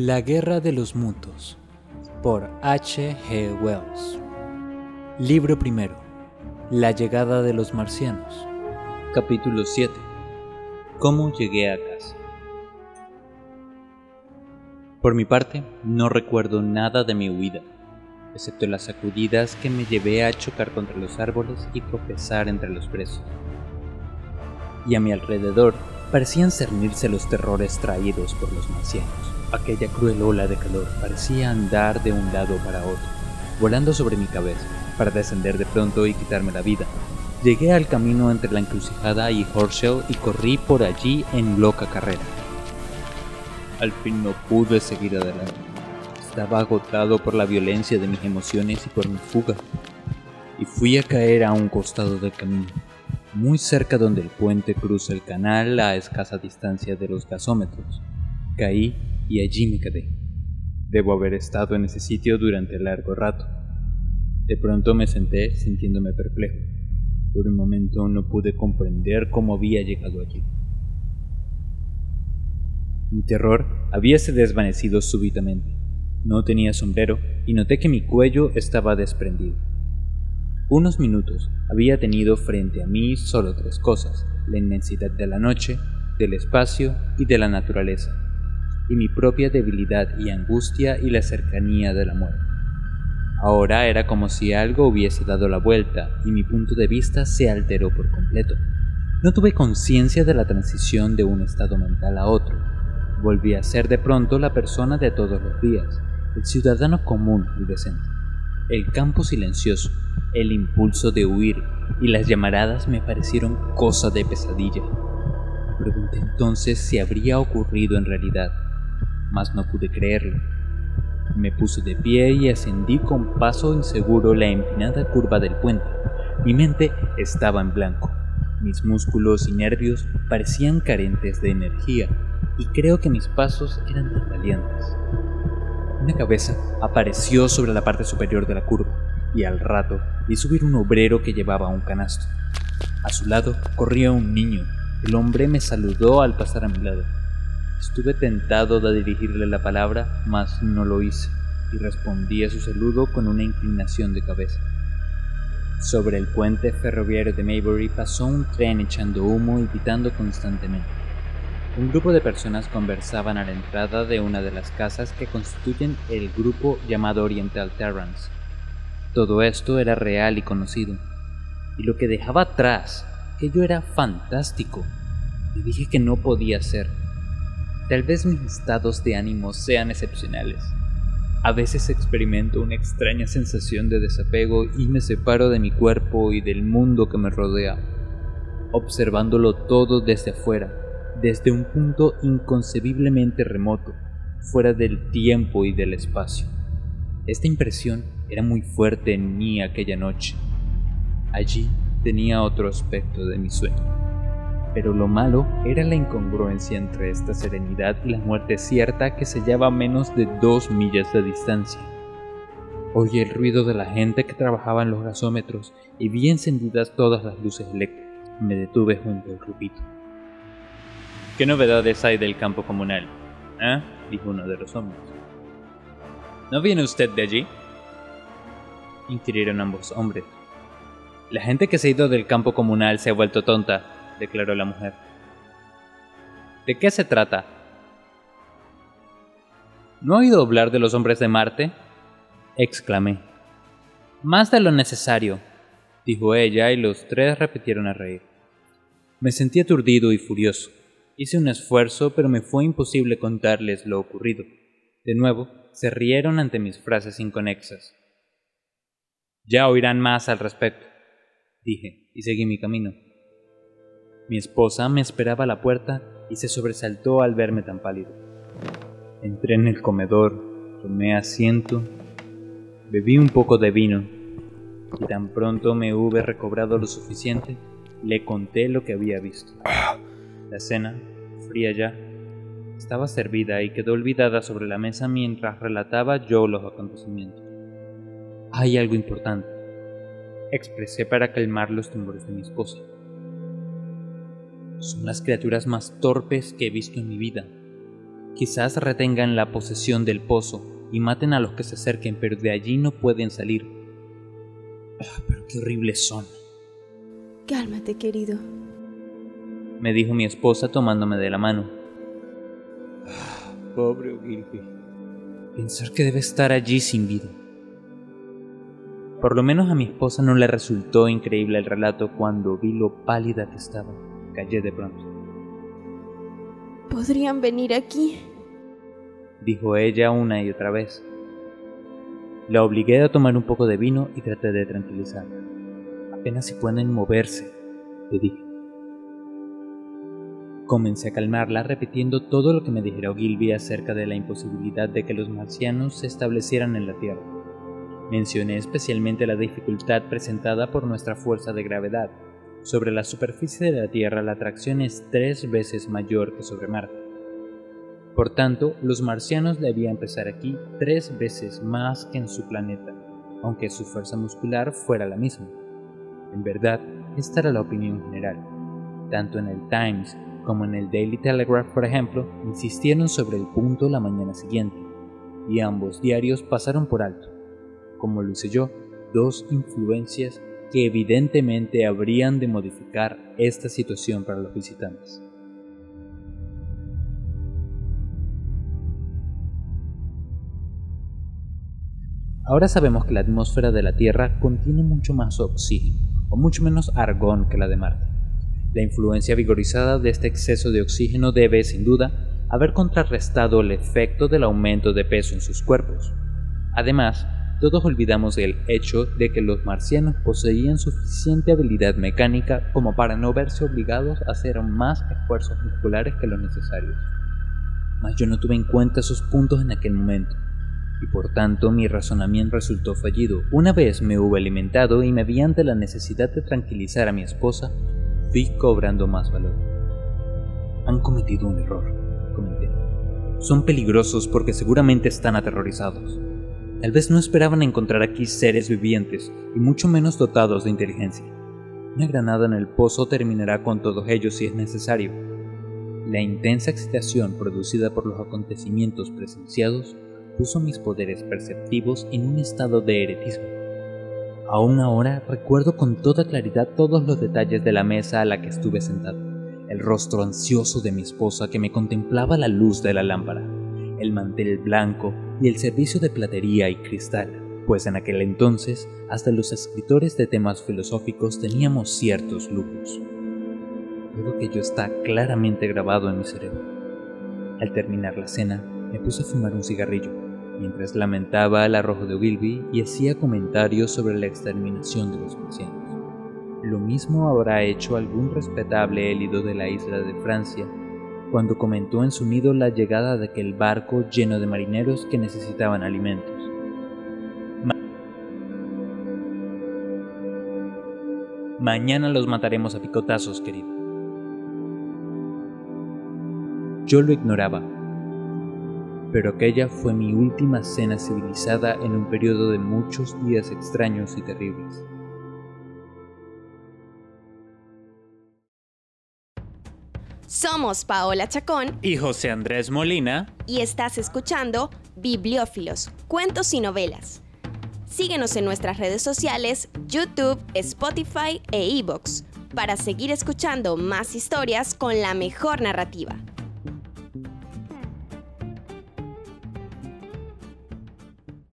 La Guerra de los Mutos por H. G. Wells. Libro primero. La llegada de los marcianos. Capítulo 7. ¿Cómo llegué a casa? Por mi parte, no recuerdo nada de mi huida, excepto las sacudidas que me llevé a chocar contra los árboles y tropezar entre los presos. Y a mi alrededor parecían cernirse los terrores traídos por los marcianos. Aquella cruel ola de calor parecía andar de un lado para otro, volando sobre mi cabeza, para descender de pronto y quitarme la vida. Llegué al camino entre la encrucijada y Horshell y corrí por allí en loca carrera. Al fin no pude seguir adelante. Estaba agotado por la violencia de mis emociones y por mi fuga. Y fui a caer a un costado del camino, muy cerca donde el puente cruza el canal a escasa distancia de los gasómetros. Caí y allí me quedé. Debo haber estado en ese sitio durante largo rato. De pronto me senté sintiéndome perplejo. Por un momento no pude comprender cómo había llegado allí. Mi terror habíase desvanecido súbitamente. No tenía sombrero y noté que mi cuello estaba desprendido. Unos minutos había tenido frente a mí solo tres cosas, la inmensidad de la noche, del espacio y de la naturaleza, y mi propia debilidad y angustia y la cercanía de la muerte. Ahora era como si algo hubiese dado la vuelta y mi punto de vista se alteró por completo. No tuve conciencia de la transición de un estado mental a otro. Volví a ser de pronto la persona de todos los días, el ciudadano común y decente. El campo silencioso, el impulso de huir y las llamaradas me parecieron cosa de pesadilla. Me pregunté entonces si habría ocurrido en realidad, mas no pude creerlo. Me puse de pie y ascendí con paso inseguro la empinada curva del puente. Mi mente estaba en blanco. Mis músculos y nervios parecían carentes de energía y creo que mis pasos eran tambaleantes. Una cabeza apareció sobre la parte superior de la curva y al rato vi subir un obrero que llevaba un canasto. A su lado corría un niño. El hombre me saludó al pasar a mi lado. Estuve tentado de dirigirle la palabra, mas no lo hice, y respondí a su saludo con una inclinación de cabeza. Sobre el puente ferroviario de Maybury pasó un tren echando humo y pitando constantemente. Un grupo de personas conversaban a la entrada de una de las casas que constituyen el grupo llamado Oriental Terrans. Todo esto era real y conocido, y lo que dejaba atrás, aquello era fantástico. Me dije que no podía ser. Tal vez mis estados de ánimo sean excepcionales. A veces experimento una extraña sensación de desapego y me separo de mi cuerpo y del mundo que me rodea, observándolo todo desde afuera, desde un punto inconcebiblemente remoto, fuera del tiempo y del espacio. Esta impresión era muy fuerte en mí aquella noche. Allí tenía otro aspecto de mi sueño. Pero lo malo era la incongruencia entre esta serenidad y la muerte cierta que se hallaba a menos de dos millas de distancia. Oí el ruido de la gente que trabajaba en los gasómetros y vi encendidas todas las luces eléctricas. Me detuve junto al grupito. ¿Qué novedades hay del campo comunal? ¿Eh? dijo uno de los hombres. ¿No viene usted de allí? inquirieron ambos hombres. La gente que se ha ido del campo comunal se ha vuelto tonta, declaró la mujer. ¿De qué se trata? ¿No ha oído hablar de los hombres de Marte? exclamé. Más de lo necesario, dijo ella y los tres repitieron a reír. Me sentí aturdido y furioso. Hice un esfuerzo, pero me fue imposible contarles lo ocurrido. De nuevo, se rieron ante mis frases inconexas. Ya oirán más al respecto, dije, y seguí mi camino. Mi esposa me esperaba a la puerta y se sobresaltó al verme tan pálido. Entré en el comedor, tomé asiento, bebí un poco de vino y tan pronto me hube recobrado lo suficiente, le conté lo que había visto. La cena, fría ya, estaba servida y quedó olvidada sobre la mesa mientras relataba yo los acontecimientos. Hay algo importante, expresé para calmar los temores de mi esposa. Son las criaturas más torpes que he visto en mi vida. Quizás retengan la posesión del pozo y maten a los que se acerquen, pero de allí no pueden salir. Ah, pero qué horribles son. Cálmate, querido. Me dijo mi esposa tomándome de la mano. Ah, pobre Ogilvy. Pensar que debe estar allí sin vida. Por lo menos a mi esposa no le resultó increíble el relato cuando vi lo pálida que estaba. Callé de pronto. ¿Podrían venir aquí? Dijo ella una y otra vez. La obligué a tomar un poco de vino y traté de tranquilizarla. Apenas si pueden moverse, le dije. Comencé a calmarla repitiendo todo lo que me dijera Ogilvy acerca de la imposibilidad de que los marcianos se establecieran en la Tierra Mencioné especialmente la dificultad presentada por nuestra fuerza de gravedad. Sobre la superficie de la Tierra la atracción es tres veces mayor que sobre Marte. Por tanto, los marcianos debían pesar aquí tres veces más que en su planeta, aunque su fuerza muscular fuera la misma. En verdad, esta era la opinión general. Tanto en el Times como en el Daily Telegraph, por ejemplo, insistieron sobre el punto la mañana siguiente, y ambos diarios pasaron por alto como lo hice yo, dos influencias que evidentemente habrían de modificar esta situación para los visitantes. Ahora sabemos que la atmósfera de la Tierra contiene mucho más oxígeno, o mucho menos argón que la de Marte. La influencia vigorizada de este exceso de oxígeno debe, sin duda, haber contrarrestado el efecto del aumento de peso en sus cuerpos. Además, todos olvidamos el hecho de que los marcianos poseían suficiente habilidad mecánica como para no verse obligados a hacer más esfuerzos musculares que los necesarios. Mas yo no tuve en cuenta esos puntos en aquel momento, y por tanto mi razonamiento resultó fallido. Una vez me hube alimentado y me vi ante la necesidad de tranquilizar a mi esposa, fui cobrando más valor. Han cometido un error, comenté. Son peligrosos porque seguramente están aterrorizados. Tal vez no esperaban encontrar aquí seres vivientes y mucho menos dotados de inteligencia. Una granada en el pozo terminará con todos ellos si es necesario. La intensa excitación producida por los acontecimientos presenciados puso mis poderes perceptivos en un estado de eretismo. Aún ahora recuerdo con toda claridad todos los detalles de la mesa a la que estuve sentado, el rostro ansioso de mi esposa que me contemplaba la luz de la lámpara, el mantel blanco y el servicio de platería y cristal, pues en aquel entonces hasta los escritores de temas filosóficos teníamos ciertos lujos. Todo aquello está claramente grabado en mi cerebro. Al terminar la cena, me puse a fumar un cigarrillo, mientras lamentaba el arrojo de Ogilvy y hacía comentarios sobre la exterminación de los marcianos. Lo mismo habrá hecho algún respetable élido de la isla de Francia cuando comentó en su nido la llegada de aquel barco lleno de marineros que necesitaban alimentos. Mañana los mataremos a picotazos, querido. Yo lo ignoraba, pero aquella fue mi última cena civilizada en un periodo de muchos días extraños y terribles. Somos Paola Chacón y José Andrés Molina y estás escuchando Bibliófilos, Cuentos y Novelas. Síguenos en nuestras redes sociales, YouTube, Spotify e iBox para seguir escuchando más historias con la mejor narrativa.